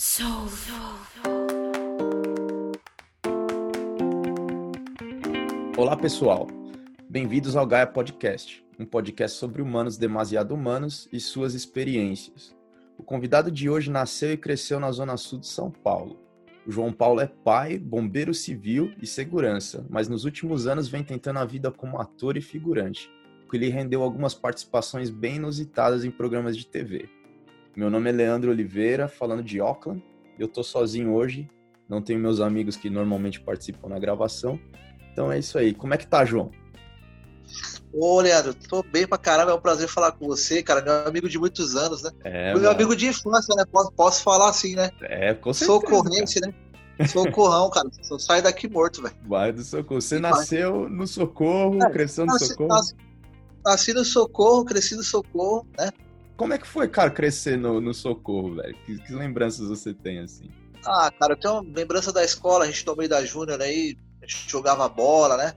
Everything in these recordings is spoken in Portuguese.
Soul. Olá, pessoal. Bem-vindos ao Gaia Podcast, um podcast sobre humanos demasiado humanos e suas experiências. O convidado de hoje nasceu e cresceu na zona sul de São Paulo. O João Paulo é pai, bombeiro civil e segurança, mas nos últimos anos vem tentando a vida como ator e figurante, o que lhe rendeu algumas participações bem inusitadas em programas de TV. Meu nome é Leandro Oliveira, falando de Auckland. Eu tô sozinho hoje, não tenho meus amigos que normalmente participam na gravação. Então é isso aí. Como é que tá, João? Ô, Leandro, tô bem pra caramba, é um prazer falar com você, cara. Meu amigo de muitos anos, né? É, meu mano. amigo de infância, né? Posso, posso falar assim, né? É, com certeza. Socorrente, né? Socorrão, cara. Só sai daqui morto, velho. Vai do socorro. Você E vai. nasceu no socorro, É, cresceu no Nasci, socorro. nasci- nasci no socorro, cresci no socorro, né? Como é que foi, cara, crescer no, no socorro, velho? Que, que lembranças você tem assim? Ah, cara, eu tenho uma lembrança da escola, a gente no meio da Júnior aí, a gente jogava bola, né?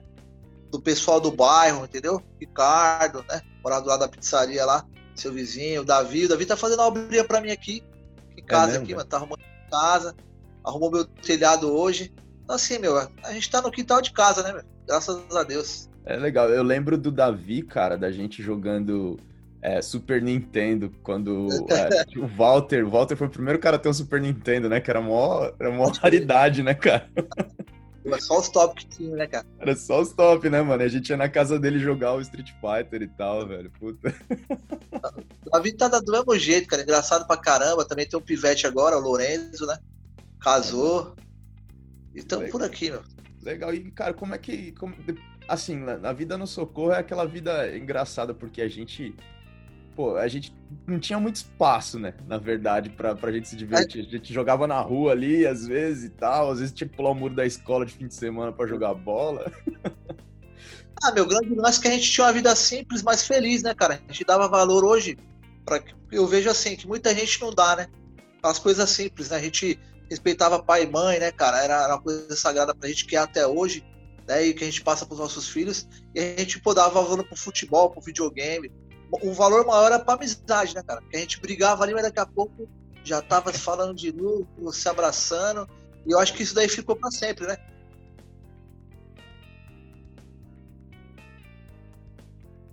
Do pessoal do bairro, entendeu? Ricardo, né? Morava do lado da pizzaria lá, seu vizinho, o Davi. O Davi tá fazendo uma obrinha pra mim aqui, em casa mesmo, aqui, mano. Tá arrumando casa, arrumou meu telhado hoje. Então, assim, meu, a gente tá no quintal de casa, né, meu? Graças a Deus. É legal. Eu lembro do Davi, cara, da gente jogando é, Super Nintendo, quando é, o Walter, o Walter foi o primeiro cara a ter um Super Nintendo, né? Que era mó, era mó raridade, né, cara? É só os top que tinha, né, cara? Era só os top, né, mano? A gente ia na casa dele jogar o Street Fighter e tal, velho. Puta. O Davi tá do mesmo jeito, cara. Engraçado pra caramba. Também tem um pivete agora, o Lorenzo, né? Casou. E tamo por aqui, meu. Legal. E, cara, como é que. como- assim, na vida no socorro é aquela vida engraçada, porque a gente. Pô, a gente não tinha muito espaço, né? Na verdade, pra, pra gente se divertir. A gente jogava na rua ali, às vezes e tal. Às vezes tinha que pular o muro da escola de fim de semana pra jogar bola. Ah, meu grande lance é que a gente tinha uma vida simples, mas feliz, né, cara? A gente dava valor hoje para eu vejo assim que muita gente não dá, né? As coisas simples, né? A gente respeitava pai e mãe, né, cara? Era, era uma coisa sagrada pra gente que é até hoje, né? E que a gente passa pros nossos filhos. E a gente pô, dava valor pro futebol, pro videogame. O valor maior era pra amizade, né, cara? Porque a gente brigava ali, mas daqui a pouco já tava falando de novo, se abraçando. E eu acho que isso daí ficou pra sempre, né?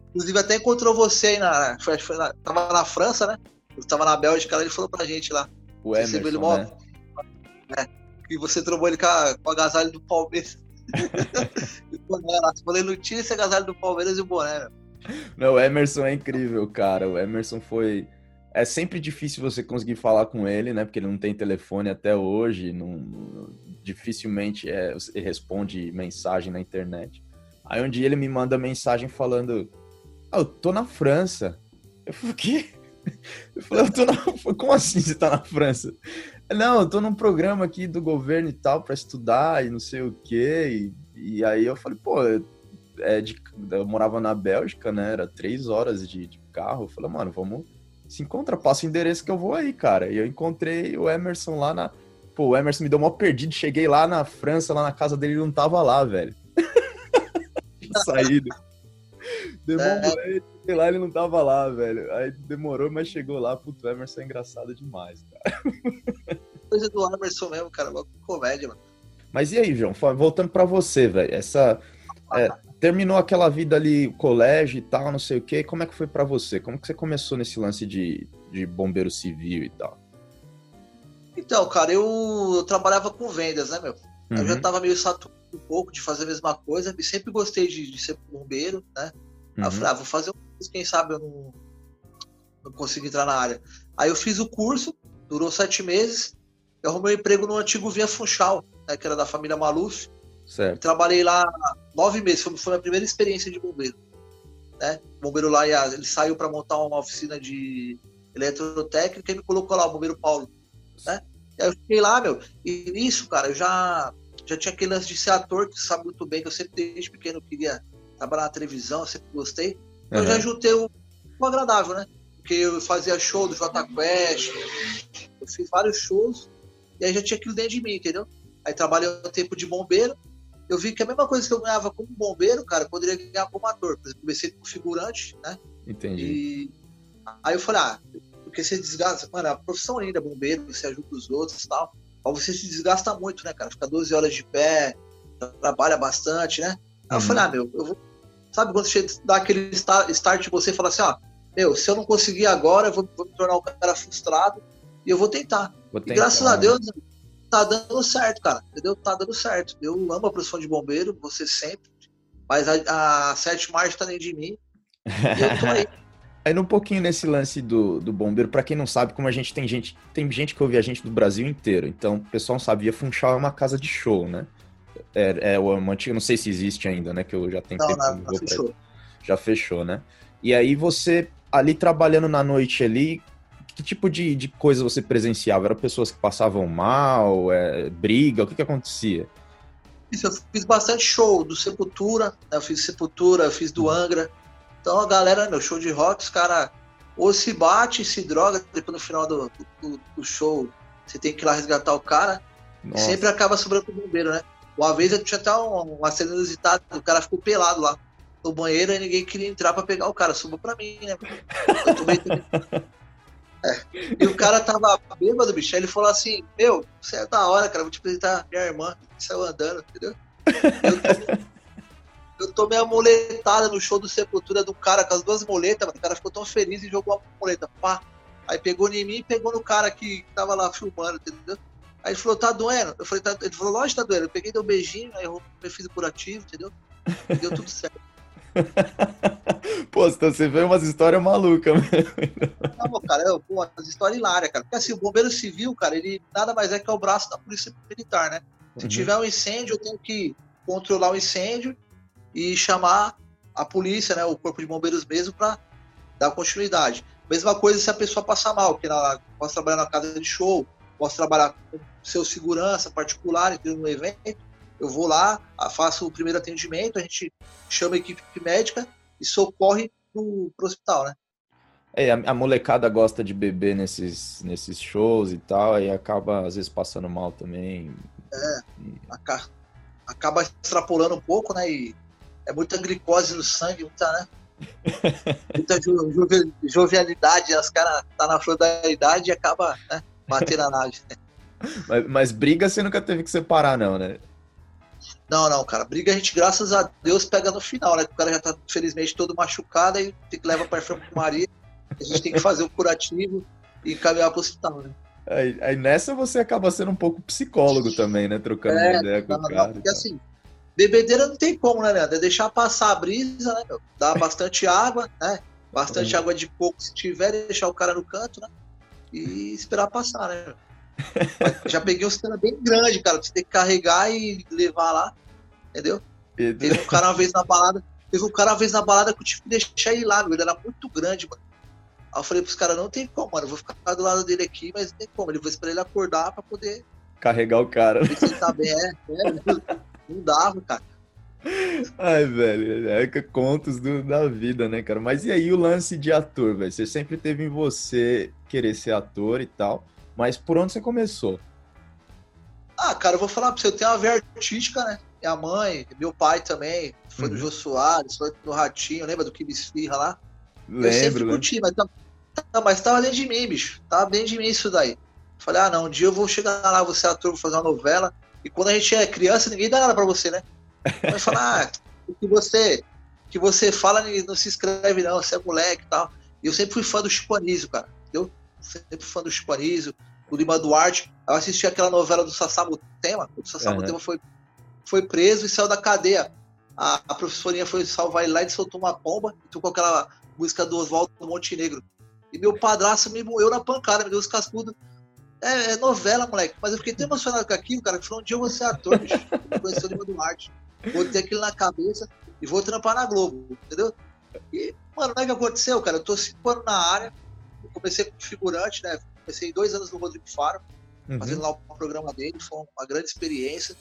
Inclusive até encontrou você aí na. Foi, foi na- tava na França, né? Eu tava na Bélgica, ele falou pra gente lá. O recebeu ele Emerson, mó- né? E você trombou ele com, a, com o agasalho do Palmeiras. e o boné lá. Ele não tira esse agasalho do Palmeiras e o boné, meu. Não, o Emerson é incrível, cara. O Emerson foi. É sempre difícil você conseguir falar com ele, né? Porque ele não tem telefone até hoje. Não... Dificilmente é, ele responde mensagem na internet. Aí um dia ele me manda mensagem falando: Ah, eu tô na França. Eu falei, o quê? Eu falei, eu tô na... Como assim você tá na França? Não, eu tô num programa aqui do governo e tal pra estudar e não sei o quê. E, e aí eu falei, pô, é de, eu morava na Bélgica, né? Era três horas de, de carro. Eu falei, mano, vamos se encontra, passa o endereço que eu vou aí, cara. E eu encontrei o Emerson lá na. Pô, o Emerson me deu uma perdido. Cheguei lá na França, lá na casa dele, ele não tava lá, velho. Saído. Demorou, ele, cheguei lá, ele não tava lá, velho. Aí demorou, mas chegou lá. Puto, o Emerson é engraçado demais, cara. Coisa do Emerson mesmo, cara. Uma comédia, mano. Mas e aí, João? Voltando pra você, velho. Essa. é, terminou aquela vida ali, colégio e tal, não sei o quê. Como é que foi pra você? Como que você começou nesse lance de, de bombeiro civil e tal? Então, cara, eu, trabalhava com vendas, né, meu? Eu já Uhum, tava meio saturado um pouco de fazer a mesma coisa. E sempre gostei de, de ser bombeiro, né? Aí eu uhum. falei, ah, vou fazer um curso, quem sabe eu não, não consigo entrar na área. Aí eu fiz o curso, durou sete meses, eu arrumei um emprego no antigo Via Funchal, né, que era da família Maluf. Certo. Trabalhei lá nove meses, foi, foi a minha primeira experiência de bombeiro. Né? O bombeiro lá, ele saiu para montar uma oficina de eletrotécnica e me colocou lá, o bombeiro Paulo. Né? E aí eu fiquei lá, meu, e nisso, cara, eu já, já tinha aquele lance de ser ator, que sabe muito bem, que eu sempre desde pequeno queria trabalhar na televisão, eu sempre gostei. Eu já Uhum. juntei o, o agradável, né? Porque eu fazia show do Jota Quest, eu fiz vários shows, e aí já tinha aquilo dentro de mim, entendeu? Aí trabalhei um tempo de bombeiro, eu vi que a mesma coisa que eu ganhava como bombeiro, cara, eu poderia ganhar como ator. Por exemplo, comecei como figurante, né? Entendi. E aí eu falei, ah, porque você desgasta. Mano, a profissão ainda, bombeiro, você ajuda os outros e tal. Mas você se desgasta muito, né, cara? Fica 12 horas de pé, trabalha bastante, né? Aí eu falei, uhum. ah, meu, eu vou. Sabe quando você dá aquele start em você e fala assim, ó, meu, se eu não conseguir agora, eu vou, vou me tornar um cara frustrado e eu vou tentar. Vou tentar. E graças a Deus, tá dando certo, cara. Entendeu? Tá dando certo. Eu amo a profissão de bombeiro, você sempre. Mas a, a Sete Marcha tá dentro de mim. E eu tô aí. Aí um pouquinho nesse lance do, do bombeiro, para quem não sabe, como a gente tem gente, tem gente que ouve a gente do Brasil inteiro, então o pessoal não sabia, Funchal é uma casa de show, né? É, é uma antiga, não sei se existe ainda, né? Que eu já tenho não, tempo. Não, não fechou. Já fechou, né? E aí você, ali trabalhando na noite ali, que tipo de, de coisa você presenciava? Eram pessoas que passavam mal, é, briga, o que que acontecia? Isso, eu fiz bastante show do Sepultura, né? eu fiz Sepultura, eu fiz do uhum. Angra. Então a galera, meu show de rock, os caras ou se bate, se droga, depois no final do, do, do show você tem que ir lá resgatar o cara. Sempre acaba sobrando pro bombeiro, né? Uma vez eu tinha até uma cena inusitada, o cara ficou pelado lá no banheiro e ninguém queria entrar pra pegar o cara. Subiu pra mim, né? Eu tomei é. E o cara tava bêbado, bicho. Aí ele falou assim: Meu, você é da hora, cara. Vou te apresentar minha irmã. Que saiu andando, entendeu? Eu tomei, a moletada no show do Sepultura do cara com as duas moletas, mano. O cara ficou tão feliz e jogou a moleta. Pá. Aí pegou em mim e pegou no cara que tava lá filmando, entendeu? Aí ele falou, tá doendo? Eu falei, tá... ele falou, lógico, tá doendo. Eu peguei, dei um beijinho, aí eu fiz o curativo, entendeu? E deu tudo certo. Pô, então você vê umas histórias malucas. Não, cara, eu, pô, as histórias hilárias, cara. Porque assim, o bombeiro civil, cara, ele nada mais é que é o braço da polícia militar, né? Se uhum. tiver um incêndio, eu tenho que controlar o incêndio e chamar a polícia, né, o corpo de bombeiros mesmo, para dar continuidade. Mesma coisa se a pessoa passar mal, que ela posso trabalhar na casa de show, posso trabalhar com seu segurança particular, em um evento, eu vou lá, faço o primeiro atendimento, a gente chama a equipe médica e socorre pro, pro hospital, né? É, a, molecada gosta de beber nesses, nesses shows e tal, e acaba às vezes passando mal também. É, acaba, acaba extrapolando um pouco, né? E é muita glicose no sangue, muita, né? muita jo, jovialidade, os caras tá na flor da idade e acaba né, batendo a nave. Mas, mas briga você nunca teve que separar, não, né? Não, não, cara. Briga a gente, graças a Deus, pega no final, né? O cara já tá, felizmente, todo machucado e tem que levar pra enfermaria. A gente tem que fazer o curativo e caminhar pro hospital, né? Aí, aí, nessa você acaba sendo um pouco psicólogo também, né? Trocando é, ideia com não, o cara. Não, porque assim, bebedeira não tem como, né, Leandro? É deixar passar a brisa, né, meu? Dar bastante água, né? Bastante uhum. água de coco se tiver, deixar o cara no canto, né? E esperar passar, né? Já peguei um cena bem grande, cara. Você tem que carregar e levar lá. Entendeu? Teve um cara uma vez na balada. Teve um cara uma vez na balada que eu tive que deixar ele lá, meu. Ele era muito grande, mano. Aí eu falei pros caras, não tem como, mano. Eu vou ficar do lado dele aqui, mas não tem como. Ele vou esperar ele acordar pra poder. Carregar o cara. Ele tá bem. É, é, não dava, cara. Ai, velho, é que contos do, da vida, né, cara? Mas e aí o lance de ator, velho? Você sempre teve em você querer ser ator e tal. Mas por onde você começou? Ah, cara, eu vou falar pra você, eu tenho uma veia artística, né? Minha mãe, meu pai também, foi uhum. do Jô Soares, foi do Ratinho, lembra do Kim Esfirra lá? Lembro, eu sempre curti, mas, tá, mas tava dentro de mim, bicho. Tava dentro de mim isso daí. Falei, ah, não, um dia eu vou chegar lá, vou ser ator, vou fazer uma novela. E quando a gente é criança, ninguém dá nada pra você, né? Vai falar, ah, o que você, que você fala não se inscreve, não, você é moleque e tal. E eu sempre fui fã do Chico Anísio, cara. Entendeu? Sempre fã do Chico Anísio o Lima Duarte. Eu assisti aquela novela do Sassamutema, o Sassamutema uhum. foi, foi preso e saiu da cadeia. A, a professorinha foi salvar ele lá e soltou uma bomba e tocou aquela música do Oswaldo Montenegro. E meu padrasto me moeu na pancada, me deu os cascudos. É, é, novela, moleque. Mas eu fiquei tão emocionado com aquilo, cara, que falou, um dia eu vou ser ator, bicho. Conheci o Lima Duarte. Vou ter aquilo na cabeça e vou trampar na Globo, entendeu? E, mano, não é que aconteceu, cara? Eu tô cinco anos na área, eu comecei como figurante, né? Comecei dois anos no Rodrigo Faro, uhum. fazendo lá o programa dele, foi uma grande experiência.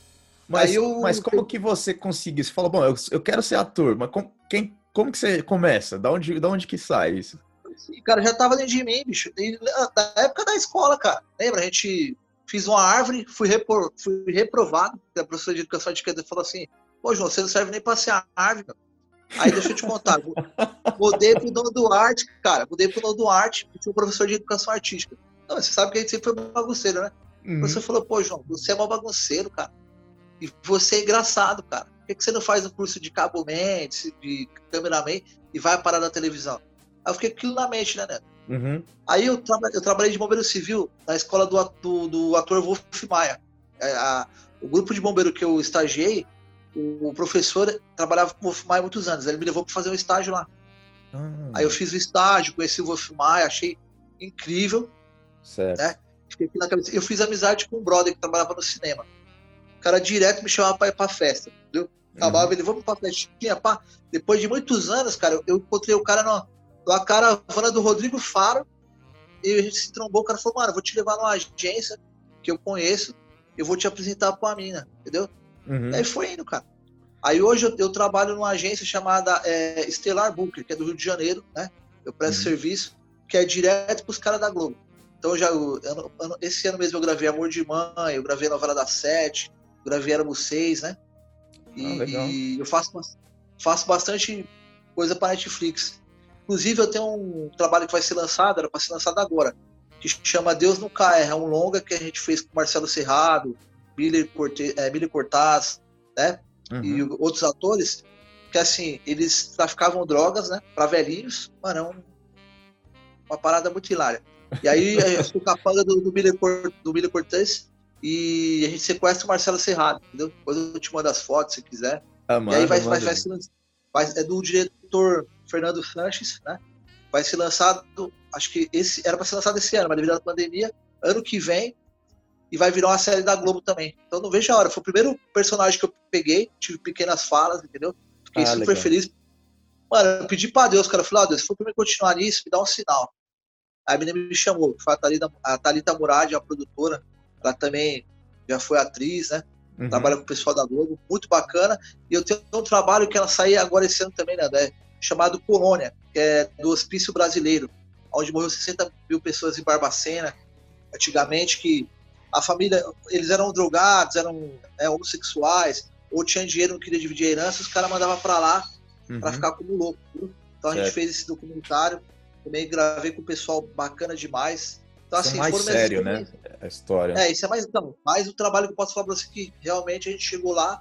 Mas, eu... mas como que você conseguiu? Você falou, bom, eu, eu quero ser ator, mas com, quem, como que você começa? Da onde, da onde que sai isso? Cara, já tava dentro de mim, bicho. Da época da escola, cara. Lembra? A gente fiz uma árvore, fui, repor, fui reprovado. A professora de educação de esquerda falou assim: Pô, João, você não serve nem pra ser árvore, cara. Aí deixa eu te contar. Mudei pro Dono Duarte, cara. Mudei pro Dono Duarte, que tinha um professor de educação artística. Não, você sabe que a gente sempre foi bagunceiro, né? Uhum. Você falou, pô, João, você é mó bagunceiro, cara. E você é engraçado, cara. Por que, que você não faz um curso de cabo mente, de cameraman e vai parar na televisão? Aí eu fiquei aquilo na mente, né, Neto? Uhum. Aí eu, traba eu, trabalhei de bombeiro civil na escola do, do, do ator Wolf Maia. É, a, o grupo de bombeiro que eu estagiei, o, o professor trabalhava com o Wolf Maia há muitos anos. Ele me levou para fazer um estágio lá. Uhum. Aí eu fiz o estágio, conheci o Wolf Maia, achei incrível. Certo. Né? Eu fiz amizade com um brother que trabalhava no cinema. O cara direto me chamava para ir pra festa, entendeu? Acabava uhum. ele, vamos pra festinha, pá. Depois de muitos anos, cara, eu encontrei o cara no, a caravana do Rodrigo Faro e a gente se trombou. O cara falou, mano, vou te levar numa agência que eu conheço, eu vou te apresentar pra mina, entendeu? Uhum. Aí foi indo, cara. Aí hoje eu, eu trabalho numa agência chamada é, Estelar Booker, que é do Rio de Janeiro, né? Eu presto uhum. serviço, que é direto pros caras da Globo. Então já eu, esse ano mesmo eu gravei Amor de Mãe, eu gravei a novela da Sete, gravei Éramos Seis, né? E, ah, e eu faço, faço bastante coisa para Netflix. Inclusive, eu tenho um trabalho que vai ser lançado, era para ser lançado agora, que chama Deus no Cai. É um longa que a gente fez com Marcelo Serrado, Miller, Corte, é, Miller Cortaz, né? Uhum. E outros atores, que assim, eles traficavam drogas, né? Para velhinhos. Mano, é um, uma parada muito hilária. E aí eu fui capanga do, do, Miller, do Miller Cortez e a gente sequestra o Marcelo Serrado, entendeu? Depois eu te mando as fotos se quiser. Ah, e aí vai, vai, vai, é do diretor Fernando Sanches, né? Vai ser lançado, acho que esse era para ser lançado esse ano, mas devido à pandemia, ano que vem, e vai virar uma série da Globo também. Então não vejo a hora. Foi o primeiro personagem que eu peguei, tive pequenas falas, entendeu? Fiquei ah, super legal. feliz. Mano, eu pedi pra Deus, cara, eu falei, ah, Deus, se for pra mim continuar nisso, me dá um sinal. A menina me chamou, que foi a Thalita, a Thalita Murad, a produtora, ela também já foi atriz, né? Uhum. Trabalha com o pessoal da Globo, muito bacana. E eu tenho um trabalho que ela saiu agora esse ano também, né? chamado Colônia, que é do Hospício Brasileiro, onde morreu 60 mil pessoas em Barbacena, antigamente, que a família, eles eram drogados, eram é, homossexuais, ou tinham dinheiro, não queria dividir a herança, os caras mandavam para lá uhum. para ficar como louco. Então a gente fez esse documentário, também gravei com o pessoal bacana demais. Então, isso é assim, é mais sério, né? A história. É, isso é mais, então, mais o trabalho que eu posso falar para você que realmente a gente chegou lá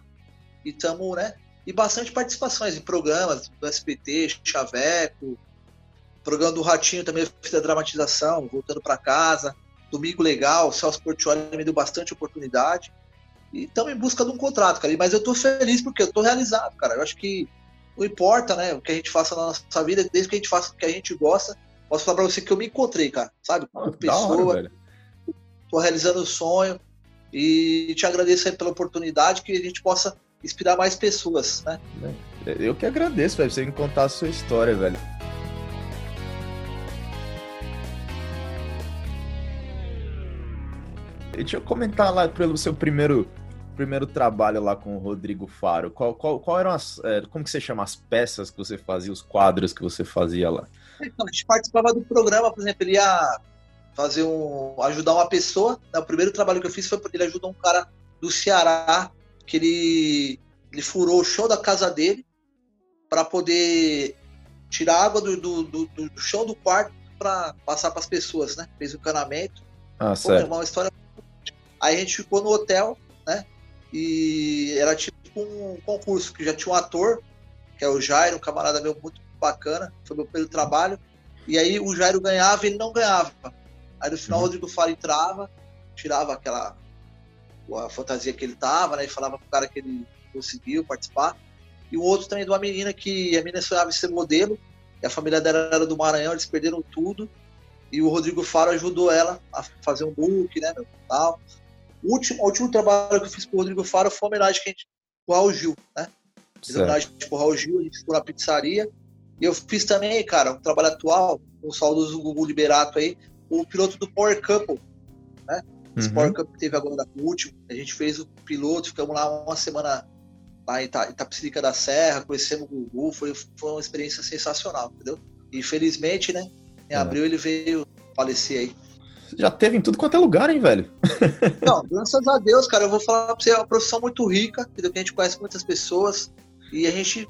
e estamos, né, e bastante participações em programas do SBT, Chaveco, programa do Ratinho também fiz a dramatização, voltando para casa, Domingo Legal, Celso Portioli me deu bastante oportunidade. E estamos em busca de um contrato, cara. Mas eu estou feliz porque eu estou realizado, cara. Eu acho que não importa, né, o que a gente faça na nossa vida, desde que a gente faça o que a gente gosta. Posso falar para você que eu me encontrei, cara, sabe? Como ah, pessoa. Estou realizando o sonho e te agradeço pela oportunidade que a gente possa inspirar mais pessoas, né? Eu que agradeço, velho, você me contar a sua história, velho. Deixa eu comentar lá pelo seu primeiro primeiro trabalho lá com o Rodrigo Faro. Qual, qual, qual eram as. É, como que você chama as peças que você fazia, os quadros que você fazia lá? Então, a gente participava do programa, por exemplo, ele ia fazer um. ajudar uma pessoa. Né? O primeiro trabalho que eu fiz foi porque ele ajudou um cara do Ceará que ele, ele furou o chão da casa dele para poder tirar água do, do, do, do, chão do quarto para passar para as pessoas, né? Fez o encanamento. Ah, Pô, certo. Uma história. Aí a gente ficou no hotel? E era tipo um concurso que já tinha um ator, que é o Jairo, um camarada meu muito bacana, foi meu primeiro trabalho. E aí o Jairo ganhava e ele não ganhava. Aí no final uhum. o Rodrigo Faro entrava, tirava aquela a fantasia que ele tava, né? E falava pro cara que ele conseguiu participar. E o outro também de uma menina que a menina sonhava em ser modelo, e a família dela era do Maranhão, eles perderam tudo. E o Rodrigo Faro ajudou ela a fazer um book, né? Tal. O último, o último trabalho que eu fiz com o Rodrigo Faro foi uma homenagem que a gente, pro Raul Gil, né? Fiz homenagem pro Raul Gil, a gente ficou na pizzaria. E eu fiz também, cara, um trabalho atual, com o saudoso Gugu Liberato aí, o piloto do Power Couple, né? Uhum. Sport Cup teve agora o último. A gente fez o piloto, ficamos lá uma semana lá em Itapecerica da Serra, conhecemos o Gugu, foi, foi uma experiência sensacional, entendeu? E felizmente, né, em é. abril ele veio falecer aí. Já teve em tudo quanto é lugar, hein, velho? Não, graças a Deus, cara, eu vou falar pra você, é uma profissão muito rica? Que a gente conhece muitas pessoas e a gente,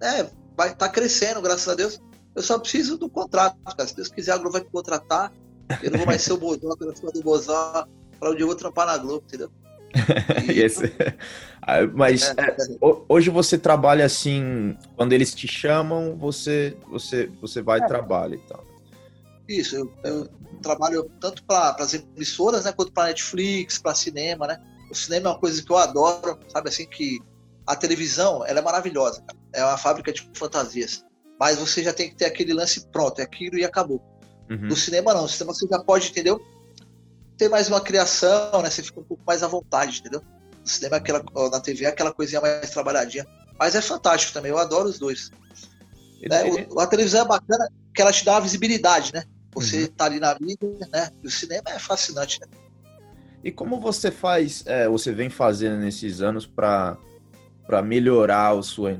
né, vai estar tá crescendo, graças a Deus. Eu só preciso do contrato, cara. Se Deus quiser, a Globo vai me contratar. Eu não vou mais ser o Bozó, pela cima do Bozó, para onde eu vou trampar na Globo, entendeu? Esse... Ah, mas é, é, hoje você trabalha assim, quando eles te chamam, você você você vai e é. trabalha e tal. Isso, eu, eu trabalho tanto para as emissoras, né, quanto para Netflix, para cinema, né? O cinema é uma coisa que eu adoro, sabe assim que a televisão, ela é maravilhosa, cara. é uma fábrica de fantasias. Mas você já tem que ter aquele lance pronto, é aquilo e acabou. Uhum. No cinema não, no cinema você já pode, entendeu? Ter mais uma criação, né? Você fica um pouco mais à vontade, entendeu? No cinema, aquela, na TV, aquela coisinha mais trabalhadinha. Mas é fantástico também, eu adoro os dois. Né? O, a televisão é bacana que ela te dá uma visibilidade, né? Você uhum. tá ali na mídia, né? E o cinema é fascinante, né? E como você faz, é, você vem fazendo nesses anos para melhorar a sua,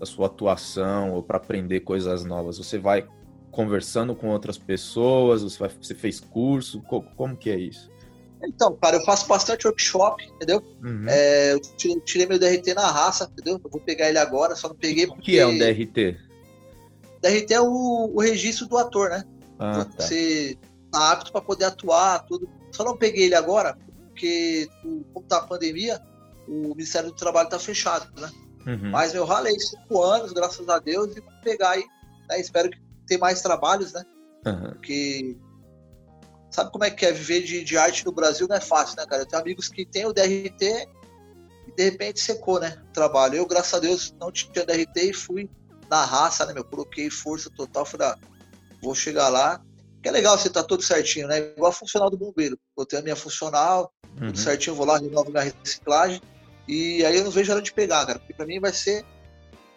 a sua atuação ou para aprender coisas novas? Você vai conversando com outras pessoas? Você, vai, você fez curso? Como, como que é isso? Então, cara, eu faço bastante workshop, entendeu? Uhum. É, eu tirei, tirei, meu DRT na raça, entendeu? Eu vou pegar ele agora, só não peguei porque... O que é um DRT? DRT é o, o registro do ator, né? Ah, tá. Você tá apto para poder atuar, tudo. Só não peguei ele agora, porque como tá a pandemia, o Ministério do Trabalho tá fechado, né? Uhum. Mas eu ralei cinco anos, graças a Deus, e vou pegar aí. Né? Espero que tenha mais trabalhos, né? Uhum. Porque sabe como é que é viver de, de, arte no Brasil? Não é fácil, né, cara? Eu tenho amigos que têm o DRT e de repente secou, né? O trabalho. Eu, graças a Deus, não tinha DRT e fui na raça, né, meu? Coloquei força total, falei, ah, vou chegar lá. Que é legal você tá todo certinho, né? Igual a funcional do bombeiro. Eu tenho a minha funcional, uhum. tudo certinho, vou lá, renovo minha reciclagem. E aí eu não vejo hora de pegar, cara. Porque pra mim vai ser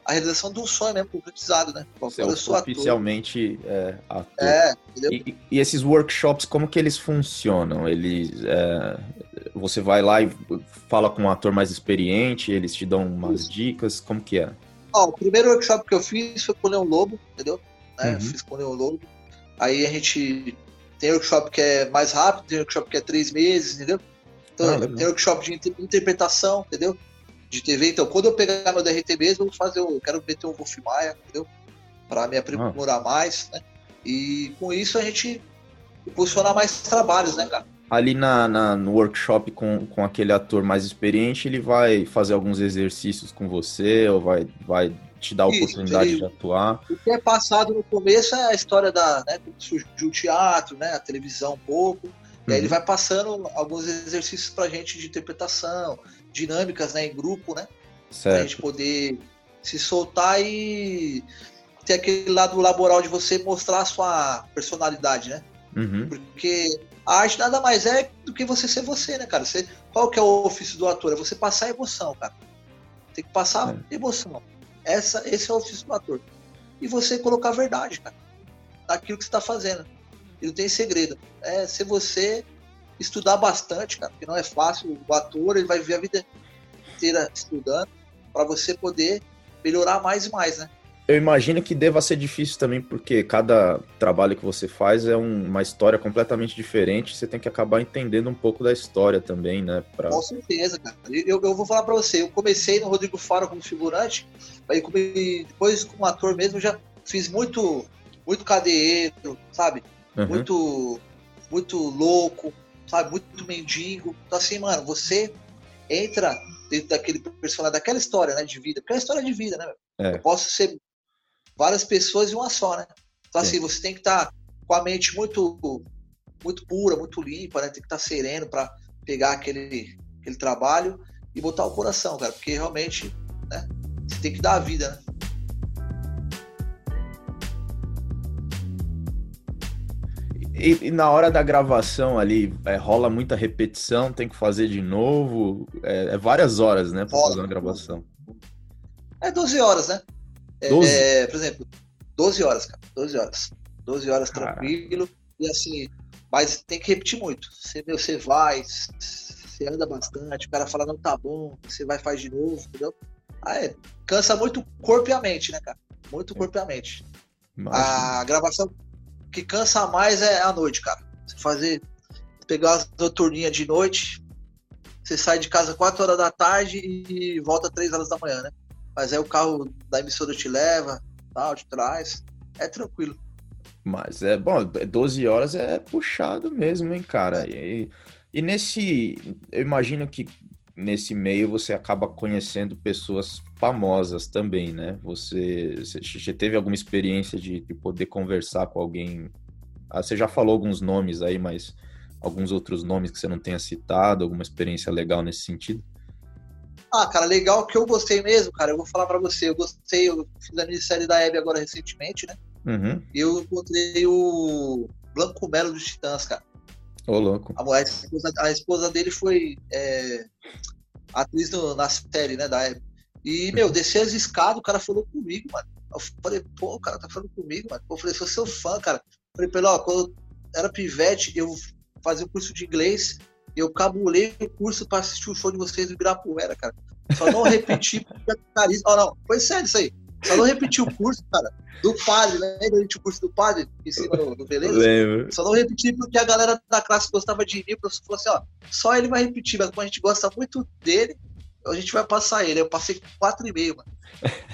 a realização de um sonho mesmo, concretizado, né? Você é oficialmente é, ator. É, e, e, esses workshops, como que eles funcionam? Eles, é, você vai lá e fala com um ator mais experiente, eles te dão umas dicas, como que é? Ó, o primeiro workshop que eu fiz foi com o Leão Lobo, entendeu? Né? Uhum. Fiz com o Leão Lobo. Aí a gente tem workshop que é mais rápido, tem workshop que é três meses, entendeu? Então, ah, tem workshop de interpretação, entendeu? De TV. Então, quando eu pegar meu DRT mesmo, eu vou fazer, eu quero meter um Wolf Maia, entendeu? Para me aprimorar ah. mais, né? E com isso a gente impulsionar mais trabalhos, né, cara? Ali na, na, no workshop com, com aquele ator mais experiente, ele vai fazer alguns exercícios com você, ou vai, vai te dar a oportunidade Isso, de atuar. O que é passado no começo é a história da, né, surgiu o teatro, né, a televisão um pouco. Uhum. E aí ele vai passando alguns exercícios pra gente de interpretação, dinâmicas, né, em grupo, né? Certo. Pra gente poder se soltar e ter aquele lado laboral de você mostrar a sua personalidade, né? Uhum. Porque a arte nada mais é do que você ser você, né, cara? Você, qual que é o ofício do ator? É você passar emoção, cara. Tem que passar é. emoção. Essa, esse é o ofício do ator. E você colocar a verdade, cara, naquilo que você está fazendo. E não tem segredo. É ser você estudar bastante, cara, porque não é fácil. O ator ele vai viver a vida inteira estudando para você poder melhorar mais e mais, né? Eu imagino que deva ser difícil também, porque cada trabalho que você faz é um, uma história completamente diferente. Você tem que acabar entendendo um pouco da história também, né? Pra... Com certeza, cara. Eu, eu vou falar para você. Eu comecei no Rodrigo Faro como figurante, aí depois como ator mesmo já fiz muito, muito cadeiro, sabe? Uhum. Muito, muito louco, sabe? Muito mendigo. Então assim, mano, você entra dentro daquele personagem, daquela história, né, de vida, porque é uma história de vida, né? É. Eu posso ser várias pessoas em uma só, né? Então, assim, você tem que estar tá com a mente muito, muito pura, muito limpa, né? Tem que estar tá sereno para pegar aquele, aquele trabalho e botar o coração, cara, porque realmente, né? Você tem que dar a vida, né? E, e, na hora da gravação ali, é, rola muita repetição, tem que fazer de novo. É, é várias horas, né, pra rola. fazer uma gravação. É 12 horas, né? 12? É, por exemplo, 12 horas, cara. 12 horas. 12 horas tranquilo. E assim, mas tem que repetir muito. Você, meu, você vai, você anda bastante, o cara fala, não tá bom, você vai faz de novo, entendeu? Aí, cansa muito o corpo e a mente, né, cara? Muito o corpo e a mente. Imagina. A gravação que cansa mais é a noite, cara. Você fazer, pegar as noturninhas de noite, você sai de casa 4 horas da tarde e volta 3 horas da manhã, né? Mas aí o carro da emissora te leva, tal, de trás. É tranquilo. Mas é bom, 12 horas é puxado mesmo, hein, cara? E, e nesse. Eu imagino que nesse meio você acaba conhecendo pessoas famosas também, né? Você, você teve alguma experiência de, de poder conversar com alguém? Ah, você já falou alguns nomes aí, mas alguns outros nomes que você não tenha citado, alguma experiência legal nesse sentido? Ah, cara, legal que eu gostei mesmo, cara. Eu vou falar para você, eu gostei, eu fiz a minissérie da Hebe agora recentemente, né? Uhum. E eu encontrei o Blanco Melo dos Titãs, cara. Ô, louco. A, esposa, a esposa dele foi é, atriz no, na série, né, da Hebe. E, meu, desci as escadas, o cara falou comigo, mano. Eu falei, pô, o cara tá falando comigo, mano. Eu falei, sou seu fã, cara. Eu falei, pelo, ó, quando eu era pivete, eu fazia o curso de inglês, eu cabulei o curso para assistir o show de vocês do Ibirapuera, cara. Só não repeti porque é carisma. Oh, não, foi sério isso aí. Só não repeti o curso, cara, do padre, lembra a gente o curso do padre em cima do, do Beleza? Lembro. Só não repeti porque a galera da classe gostava de mim, o professor falou assim, ó, só ele vai repetir, mas como a gente gosta muito dele, a gente vai passar ele. Eu passei com 4,5, mano.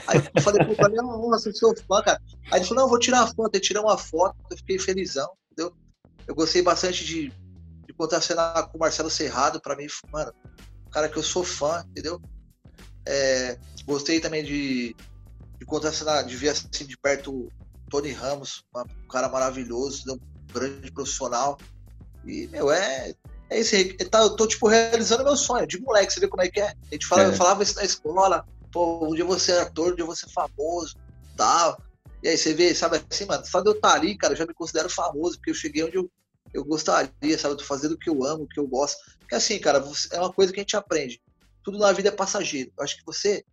Aí eu falei, pô, pra mim, nossa, eu sou fã, cara. Aí ele falou, não, eu vou tirar a foto. Eu tirei uma foto, eu fiquei felizão, entendeu? Eu gostei bastante de, de contar cena com o Marcelo Serrado, pra mim, mano, cara que eu sou fã, entendeu? É, gostei também de, de contar cena, de ver assim de perto o Tony Ramos, um cara maravilhoso, um grande profissional. E, meu, é, é isso aí. Eu tô, tipo, realizando meu sonho. De moleque, você vê como é que é. A gente fala, é. falava isso na escola, pô, um dia você é ator, um dia você é famoso, tal. E aí você vê, sabe assim, mano, só de eu estar tá ali, cara, eu já me considero famoso, porque eu cheguei onde eu, eu gostaria, sabe? Eu tô fazendo o que eu amo, o que eu gosto. Porque assim, cara, é uma coisa que a gente aprende. Tudo na vida é passageiro. Eu acho que você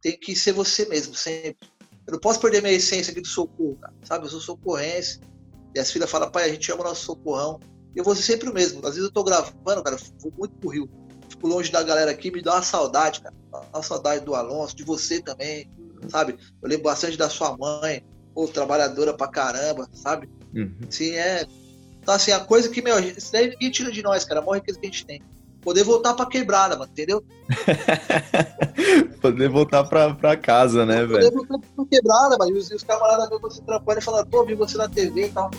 tem que ser você mesmo, sempre. Eu não posso perder minha essência aqui do socorro, cara. Sabe? Eu sou socorrense. E as filhas falam, pai, a gente ama o nosso socorrão. Eu vou ser sempre o mesmo. Às vezes eu tô gravando, cara, vou muito pro Rio. Fico longe da galera aqui, me dá uma saudade, cara. Uma saudade do Alonso, de você também, sabe? Eu lembro bastante da sua mãe, ou trabalhadora pra caramba, sabe? Uhum. Sim, é. Então, assim, a coisa que, meu, isso daí ninguém tira de nós, cara. A maior riqueza que a gente tem poder voltar pra quebrada, mano, entendeu? poder voltar pra, pra casa, né, velho? Poder voltar pra quebrada, mano. E os, os camaradas veem você trampando e falam, pô, vi você na TV e tal.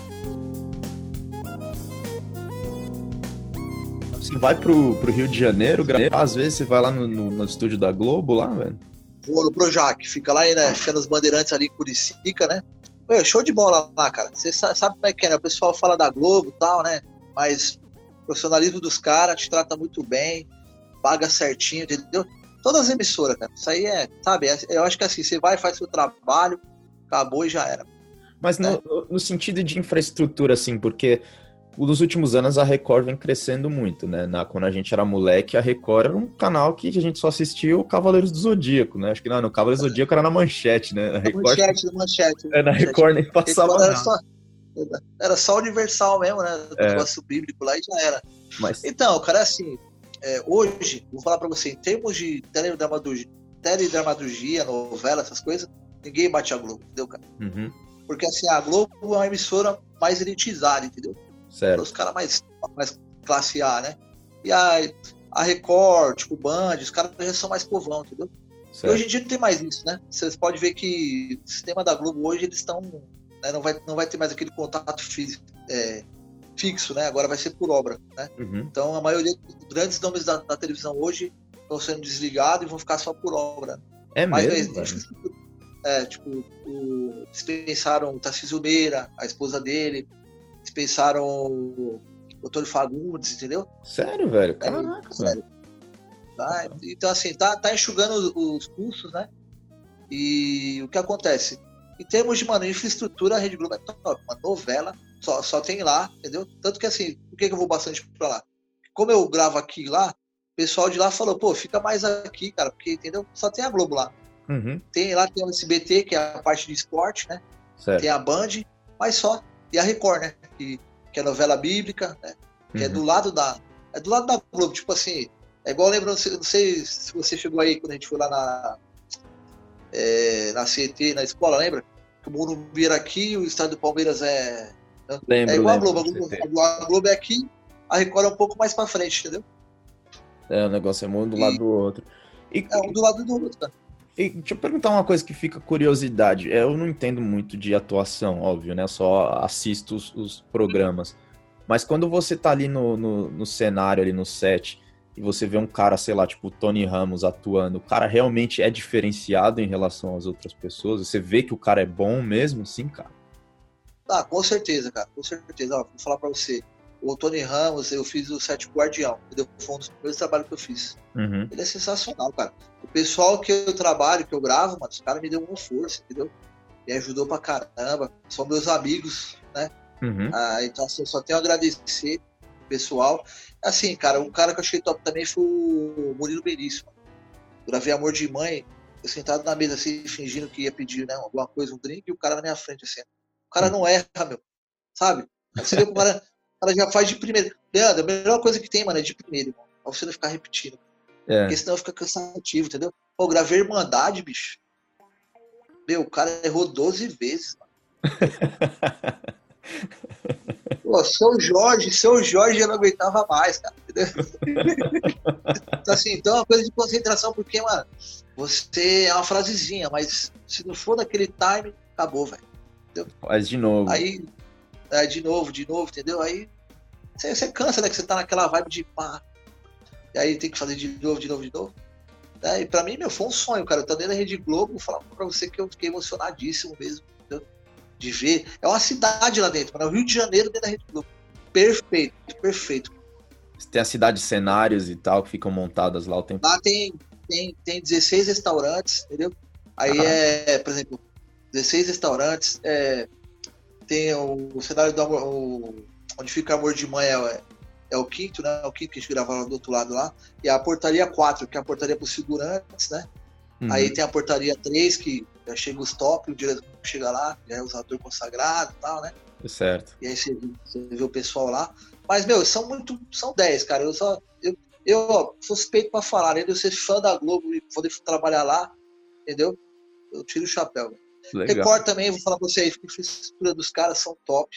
Você vai pro, pro Rio de Janeiro, às vezes você vai lá no, no, no estúdio da Globo, lá, velho? Vou no Projac, fica lá, né, fica nos bandeirantes ali em Curicica, né? Meu, show de bola lá, cara. Você sabe como é que é, né? O pessoal fala da Globo e tal, né? Mas profissionalismo dos caras, te trata muito bem, paga certinho, entendeu? Todas as emissoras, cara. Isso aí é, sabe? É, eu acho que assim, você vai, faz seu trabalho, acabou e já era. Mas no, é. no sentido de infraestrutura, assim, porque nos últimos anos a Record vem crescendo muito, né? Na, quando a gente era moleque, a Record era um canal que a gente só assistia o Cavaleiros do Zodíaco, né? Acho que não, no Cavaleiros do Zodíaco era na manchete, né? A Record, manchete, manchete. É, na Record nem passava Record nada. Só, era só universal mesmo, né? O é. negócio bíblico lá e já era. Mas... Então, cara, assim, é, hoje, vou falar pra você, em termos de teledramaturgia, teledramaturgia, novela, essas coisas, ninguém bate a Globo, entendeu, cara? Uhum. Porque assim, a Globo é uma emissora mais elitizada, entendeu? Certo. Os caras mais, mais classe A, né? E a, a Record, tipo, Band, os caras já são mais povão, entendeu? Certo. E hoje em dia não tem mais isso, né? Vocês podem ver que o sistema da Globo hoje, eles estão né? não, vai, não vai ter mais aquele contato físico, é, fixo, né? Agora vai ser por obra, né? Uhum. Então a maioria dos grandes nomes da, da, televisão hoje estão sendo desligados e vão ficar só por obra. É Mas, mesmo? É, tipo, o, dispensaram o Tarcísio Meira, a esposa dele, dispensaram o Antônio Fagundes, entendeu? Sério, velho? É, Caraca, é, sério. Tá? Então, assim, tá, tá enxugando os, os custos, né? E o que acontece? Em termos de, mano, infraestrutura, a Rede Globo é top. Uma novela, só, só tem lá, entendeu? Tanto que assim, por que, que eu vou bastante pra lá? Como eu gravo aqui lá, o pessoal de lá falou, pô, fica mais aqui, cara, porque, entendeu? Só tem a Globo lá. Uhum. Tem lá, tem o SBT, que é a parte de esporte, né? Certo. Tem a Band, mas só. E a Record, né? Que, que é novela bíblica, né? Que é uhum. é do lado da. É do lado da Globo, tipo assim. É igual, lembra, não sei, não sei se você chegou aí quando a gente foi lá na, é, na CT, na escola, lembra? Que o Morumbi era aqui, o estádio do Palmeiras é. Lembro, é igual a Globo. A Globo, a Globo é aqui, a Record é um pouco mais pra frente, entendeu? É, o negócio é muito do lado do outro. E, é um do lado do outro, cara. E deixa eu perguntar uma coisa que fica curiosidade. Eu não entendo muito de atuação, óbvio, né? Só assisto os, os programas. Mas quando você tá ali no, no, no, cenário, ali no set, e você vê um cara, sei lá, tipo Tony Ramos atuando, o cara realmente é diferenciado em relação às outras pessoas? Você vê que o cara é bom mesmo, sim, cara? Ah, com certeza, cara, com certeza. Ó, vou falar pra você. O Tony Ramos, eu fiz o set Guardião? Foi um dos primeiros trabalhos que eu fiz. Uhum. Ele é sensacional, cara. O pessoal que eu trabalho, que eu gravo, mano, os caras me deu uma força, entendeu? Me ajudou pra caramba. São meus amigos, né? Uhum. Ah, então, assim, eu só tenho a agradecer pessoal. Assim, cara, um cara que eu achei top também foi o Murilo Benício. Gravei Amor de Mãe, eu sentado na mesa assim, fingindo que ia pedir né, alguma coisa, um drink, e o cara na minha frente, assim. O cara não erra, meu. Sabe? Você vê que o cara, cara já faz de primeiro. Leandro, a melhor coisa que tem, mano, é de primeiro, irmão. Pra você não ficar repetindo. É. Porque senão fica cansativo, entendeu? Pô, gravei Irmandade, bicho. Meu, o cara errou 12 vezes, mano. Pô, seu Jorge, seu Jorge eu não aguentava mais, cara. então, assim, então é uma coisa de concentração, porque, mano, você é uma frasezinha, mas se não for naquele time, acabou, velho. Faz de novo. Aí, é, de novo, de novo, entendeu? Aí você, você cansa, né? Que você tá naquela vibe de pá. E aí tem que fazer de novo, de novo, de novo. É, e pra mim, meu, foi um sonho, cara. Eu tô dentro da Rede Globo, vou falar pra você que eu fiquei emocionadíssimo mesmo de ver. É uma cidade lá dentro, mano. É o Rio de Janeiro dentro da Rede Globo. Perfeito, perfeito. Tem a cidade de cenários e tal que ficam montadas lá o tempo. Lá tem, tem, tem 16 restaurantes, entendeu? Aí é, por exemplo, 16 restaurantes. É, tem o, o cenário do amor, o, onde fica Amor de Mãe é, é, o quinto, né? É o quinto que a gente gravava do outro lado lá. E a portaria 4, que é a portaria para os segurantes, né? Uhum. Aí tem a portaria 3, que já chega os top, o diretor chega lá, já é o ator consagrado e tal, né? Certo. E aí você, você vê o pessoal lá. Mas, meu, são muito. São 10, cara. Eu só. Eu, eu ó, suspeito pra falar, né? Eu ser fã da Globo e poder trabalhar lá, entendeu? Eu tiro o chapéu. Legal. Record também, vou falar pra vocês, a infraestrutura dos caras são top.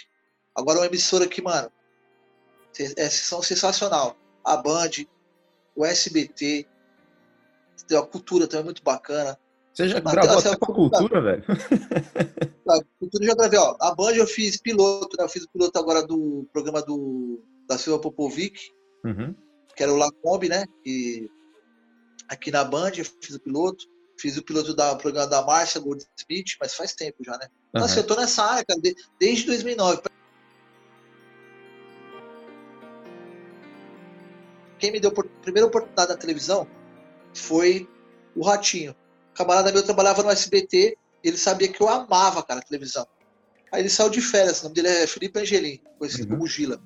Agora uma emissora que, mano, é, são sensacional. A Band, o SBT, a cultura também é muito bacana. Você já gravou até com a cultura, velho? A cultura já gravei, ó. A Band eu fiz piloto, né? Eu fiz o piloto agora do programa do, da Silva Popovic, uhum. que era o Lacombe, né? E aqui na Band eu fiz o piloto. Fiz o piloto do programa da Márcia Goldsmith, mas faz tempo já, né? Então, uhum. assim, eu tô nessa área, cara, desde 2009. Quem me deu a primeira oportunidade na televisão foi o Ratinho. O camarada meu trabalhava no SBT, ele sabia que eu amava, cara, a televisão. Aí ele saiu de férias, o nome dele é Felipe Angelim, conhecido uhum. como Gila.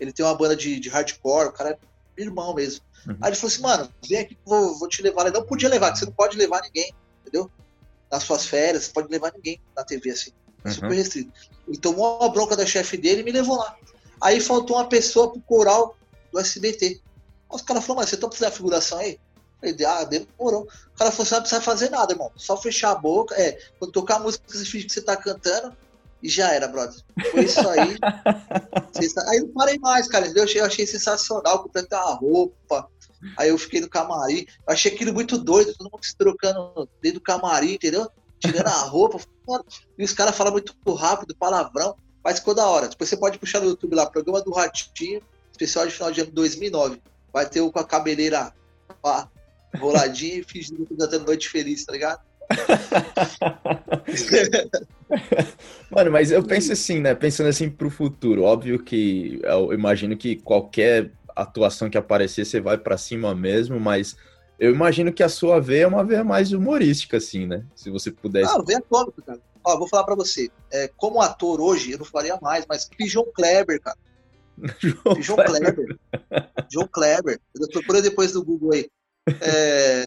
Ele tem uma banda de, de hardcore, o cara é irmão mesmo. Uhum. Aí ele falou assim, mano, vem aqui que vou, vou te levar. Ele não podia levar, você não pode levar ninguém, entendeu? Nas suas férias, você pode levar ninguém na TV assim. É uhum. Super restrito. Ele tomou uma bronca da chefe dele e me levou lá. Aí faltou uma pessoa pro coral do SBT. Os caras falaram, mas você tá precisando da figuração aí? Falei, ah, demorou. O cara falou, você não precisa fazer nada, irmão. Só fechar a boca. É, quando tocar a música, você finge que você tá cantando e já era, brother. Foi isso aí. aí não parei mais, cara. Eu achei, eu achei sensacional, completei a roupa. Aí eu fiquei no camarim. Eu achei aquilo muito doido, todo mundo se trocando dentro do camarim, entendeu? Tirando a roupa. E os caras falam muito rápido, palavrão. Mas ficou da hora. Depois você pode puxar no YouTube lá, programa do Ratinho, especial de final de ano 2009. Vai ter o com a cabeleira pá, roladinho e fingindo que tá tendo noite feliz, tá ligado? Mano, mas eu penso assim, né? Pensando assim pro futuro, óbvio que eu imagino que qualquer atuação que aparecer você vai para cima mesmo, mas eu imagino que a sua veia é uma veia mais humorística, assim, né? Se você pudesse. Ah, veia cômica, cara. Ó, vou falar para você. É, como ator hoje, eu não faria mais, mas João Kleber, cara. João Kleber. Kleber. João Kleber. Procura depois do Google aí. É,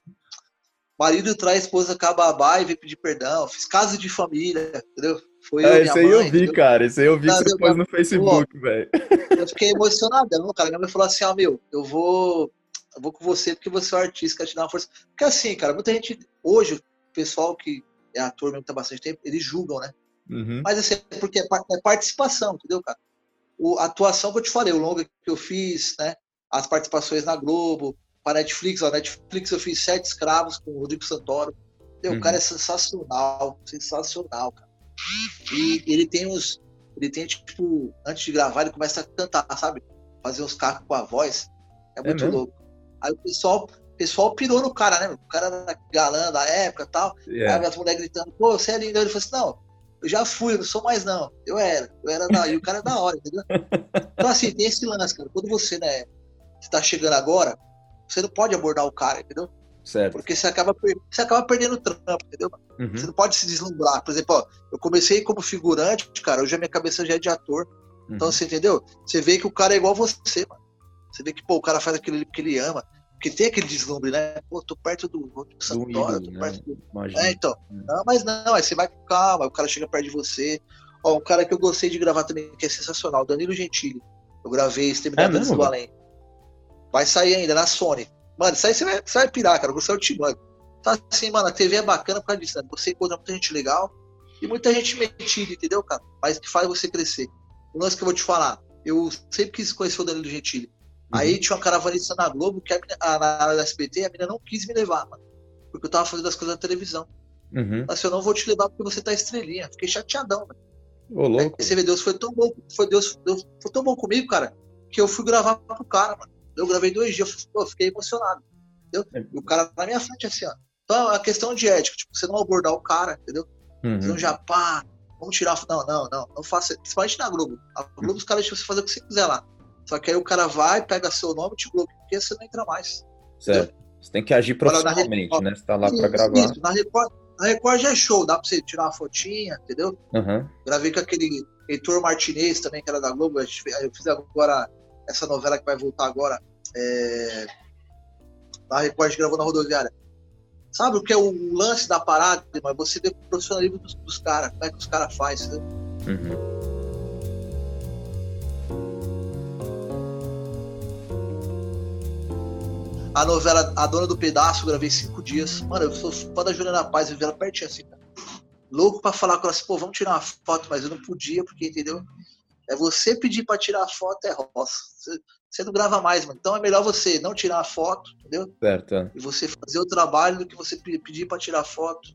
marido traz esposa cababá e vem pedir perdão. Fiz casa de família, entendeu? Foi é, eu, esse aí eu vi, entendeu? cara. Esse aí eu vi que você pôs no Facebook, velho. Eu fiquei emocionado, cara. Minha mãe falou assim: ah, meu, eu vou, eu vou com você porque você é um artista, te dar uma força. Porque assim, cara, muita gente, hoje, o pessoal que é ator mesmo, tá bastante tempo, eles julgam, né? Uhum. Mas assim, é porque é, é participação, entendeu, cara? O, a atuação que eu te falei, o longa que eu fiz, né? As participações na Globo, para Netflix. A Netflix eu fiz Sete Escravos com o Rodrigo Santoro. Meu, uhum. O cara é sensacional, sensacional, cara. E ele tem uns. Ele tem, tipo, antes de gravar, ele começa a cantar, sabe? Fazer uns cacos com a voz. É, é muito é louco. Aí o pessoal, o pessoal pirou no cara, né? O cara era galã da época e tal. Yeah. Aí as mulheres gritando, pô, você é lindo. Ele falou assim, não, eu já fui, eu não sou mais não. Eu era, eu era da... E o cara é da hora, entendeu? Então assim, tem esse lance, cara. Quando você, né, você tá chegando agora, você não pode abordar o cara, entendeu? Certo. Porque você acaba, você acaba perdendo o trampo, entendeu? Uhum. Você não pode se deslumbrar. Por exemplo, ó, eu comecei como figurante, cara, hoje a minha cabeça já é de ator. Uhum. Então, você entendeu? Você vê que o cara é igual você, mano. Você vê que, pô, o cara faz aquilo que ele ama. Porque tem aquele deslumbre, né? Pô, tô perto do, do Santoro, tô né? perto do. Imagina. É, então. Uhum. Não, mas não, aí você vai com calma, o cara chega perto de você. Ó, um cara que eu gostei de gravar também, que é sensacional, Danilo Gentili. Eu gravei Extremidades é do Além. Vai sair ainda na Sony. Mano, isso aí você vai, você vai pirar, cara. Você é o Timão. Tá assim, mano, a TV é bacana por causa disso, né? Você encontra muita gente legal e muita gente metida, entendeu, cara? Mas que faz você crescer. O lance que eu vou te falar, eu sempre quis conhecer o Danilo Gentili. Uhum. Aí tinha uma caravanista na Globo que a, a, na SBT a menina não quis me levar, mano. Porque eu tava fazendo as coisas na televisão. Uhum. Mas eu não vou te levar porque você tá estrelinha. Fiquei chateadão, mano. Ô, louco. Aí, você vê, Deus foi tão bom, foi Deus, Deus foi tão bom comigo, cara, que eu fui gravar pro cara, mano. Eu gravei dois dias, eu fiquei emocionado. Entendeu? É. E o cara na minha frente, assim, ó. Então, a questão de ética, tipo, você não abordar o cara, entendeu? Uhum. Você não já, pá, vamos tirar. Não, não, não. Não faça. Principalmente na Globo. A Globo, uhum. os caras deixam você fazer o que você quiser lá. Só que aí o cara vai, pega seu nome e te bloqueia, porque você não entra mais. Certo. Entendeu? Você tem que agir profissionalmente, Record, né? Você tá lá pra gravar. Isso. Na Record, na Record já é show, dá pra você tirar uma fotinha, entendeu? Uhum. Gravei com aquele Heitor Martinez também, que era da Globo. Eu fiz agora essa novela que vai voltar agora. É... Na Record gravou na rodoviária. Sabe o que é o lance da parada, mas você vê o profissionalismo dos, dos caras, como é que os caras fazem, né? Uhum. A novela A Dona do Pedaço, gravei cinco dias. Mano, eu sou fã da Juliana Paz, eu vi ela pertinho assim, cara. Louco pra falar com ela assim, pô, vamos tirar uma foto, mas eu não podia, porque, entendeu? É você pedir pra tirar a foto, é roça. Você, você não grava mais, mano. Então é melhor você não tirar a foto, entendeu? Certo. É. E você fazer o trabalho do que você pedir para tirar foto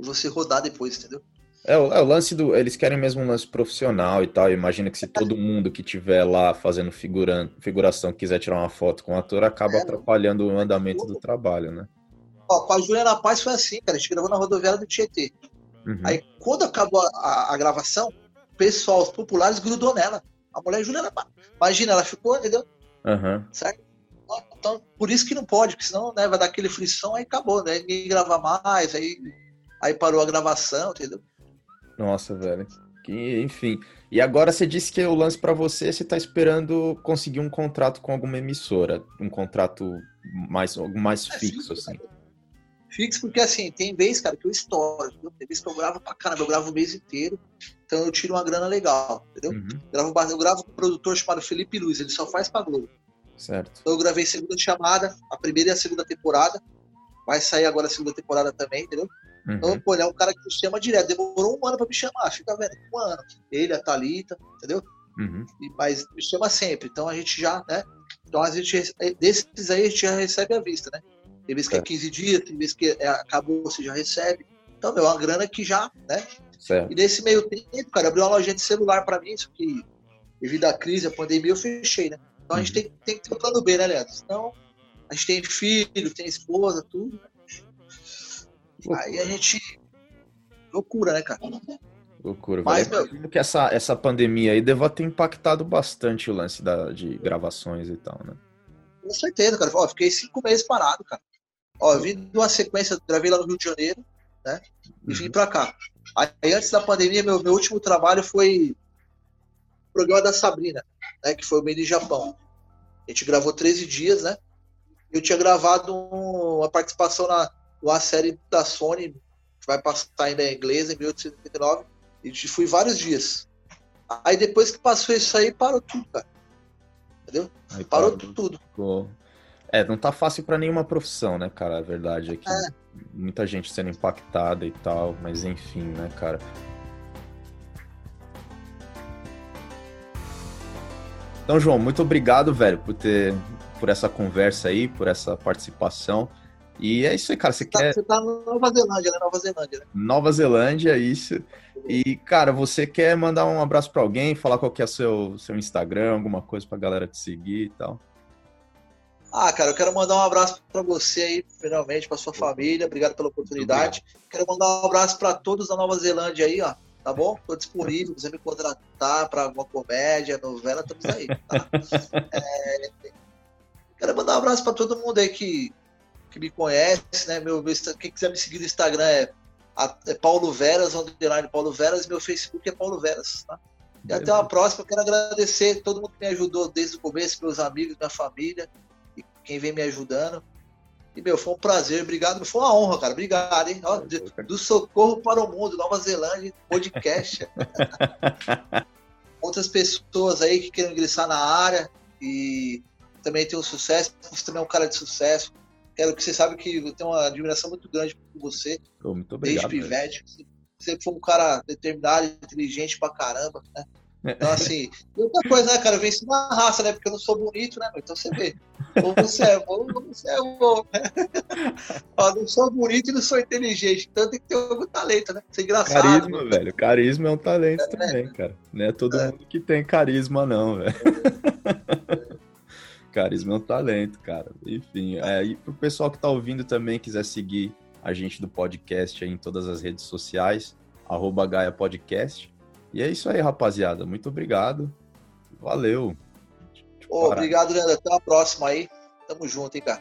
e você rodar depois, entendeu? É o, é o, lance do. Eles querem mesmo um lance profissional e tal. Imagina que se todo mundo que tiver lá fazendo figura, figuração quiser tirar uma foto com o ator, acaba é, atrapalhando o andamento do trabalho, né? Ó, com a Juliana Paz foi assim, cara. A gente gravou na rodoviária do Tietê. Uhum. Aí, quando acabou a, a, a, gravação, pessoal, os populares, grudou nela. A mulher Paz. Imagina, ela ficou, entendeu? Uhum. Certo? Então, por isso que não pode, porque senão né, vai dar aquele frição, aí acabou, né? Ninguém grava mais, aí, aí parou a gravação, entendeu? Nossa, velho. Que, enfim. E agora você disse que o lance para você, você tá esperando conseguir um contrato com alguma emissora, um contrato mais, mais é, fixo, sim, assim. Fixo, porque assim, tem vez, cara, que eu estouro, entendeu? Tem vez que eu gravo pra caramba, eu gravo o mês inteiro, então eu tiro uma grana legal, entendeu? Uhum. Eu, gravo, eu gravo com um produtor chamado Felipe Luiz, ele só faz pra Globo. Certo. Então eu gravei segunda chamada, a primeira e a segunda temporada. Vai sair agora a segunda temporada também, entendeu? Uhum. Então, pô, ele é um cara que me chama direto. Demorou um ano pra me chamar, fica vendo, um ano. Ele, a Thalita, entendeu? Uhum. E, mas me chama sempre. Então a gente já, né? Então a gente, desses aí a gente já recebe a vista, né? Tem vezes que é 15 dias, tem vezes que é, acabou, você já recebe. Então, meu, é uma grana que já, né? Certo. E nesse meio tempo, cara, abriu uma lojinha de celular para mim, isso que devido à crise, a pandemia, eu fechei, né? Então a gente uhum. tem, tem que ter o um plano B, né, Leandro? Então, a gente tem filho, tem esposa, tudo. Né? Aí a gente. Loucura, né, cara? Loucura. Mas, meu... que essa, essa pandemia aí deva ter impactado bastante o lance da, de gravações e tal, né? Com certeza, cara. Ó, fiquei cinco meses parado, cara. Ó, eu vim de uma sequência, gravei lá no Rio de Janeiro, né? E uhum. vim pra cá. Aí, antes da pandemia, meu, meu último trabalho foi o programa da Sabrina, né? Que foi o Made Japão. A gente gravou 13 dias, né? Eu tinha gravado uma participação na uma série da Sony, que vai passar ainda em inglês, em 1889. E fui vários dias. Aí depois que passou isso aí, parou tudo, cara. Entendeu? Aí parou, parou tudo. Ficou... É, não tá fácil para nenhuma profissão, né, cara? A verdade é que é. muita gente sendo impactada e tal, mas enfim, né, cara? Então, João, muito obrigado, velho, por ter por essa conversa aí, por essa participação. E é isso aí, cara. Você, você tá, quer. Você tá na Nova Zelândia, né? Nova Zelândia, né? Nova Zelândia, isso. E, cara, você quer mandar um abraço para alguém, falar qual que é o seu, seu Instagram, alguma coisa pra galera te seguir e tal? Ah, cara, eu quero mandar um abraço para você aí, primeiramente, para sua família. Obrigado pela oportunidade. Quero mandar um abraço para todos da Nova Zelândia aí, ó. Tá bom? Tô disponível, você me contratar para alguma comédia, novela, estamos aí. Tá? É, quero mandar um abraço para todo mundo aí que, que me conhece, né? Meu, meu, quem quiser me seguir no Instagram é é Paulo Veras, underline Paulo Veras, meu Facebook é Paulo Veras, tá? E até a próxima, quero agradecer todo mundo que me ajudou desde o começo, meus amigos, minha família, quem vem me ajudando. E, meu, foi um prazer, obrigado, foi uma honra, cara, obrigado, hein? Ó, do Socorro para o Mundo, Nova Zelândia, podcast. Outras pessoas aí que querem ingressar na área e também tem um sucesso, você também é um cara de sucesso, Quero que você saiba que eu tenho uma admiração muito grande por você. Muito obrigado. Desde pivete. Você foi um cara determinado, inteligente pra caramba, né? Então, assim, e outra coisa, né, cara? Eu venci na raça, né? Porque eu não sou bonito, né? Então você vê. Ou você é bom, ou você é bom. Né? Ó, não sou bonito e não sou inteligente. Então tem que ter algum talento, né? Ser engraçado. Carisma, né? velho. Carisma é um talento é, também, cara. Não é todo é. mundo que tem carisma, não, velho. Carisma é um talento, cara. Enfim, é, e pro pessoal que tá ouvindo também, quiser seguir a gente do podcast em todas as redes sociais, arroba Gaia Podcast. E é isso aí, rapaziada. Muito obrigado. Valeu. obrigado, Leandro. Até a próxima aí. Tamo junto, hein, cara.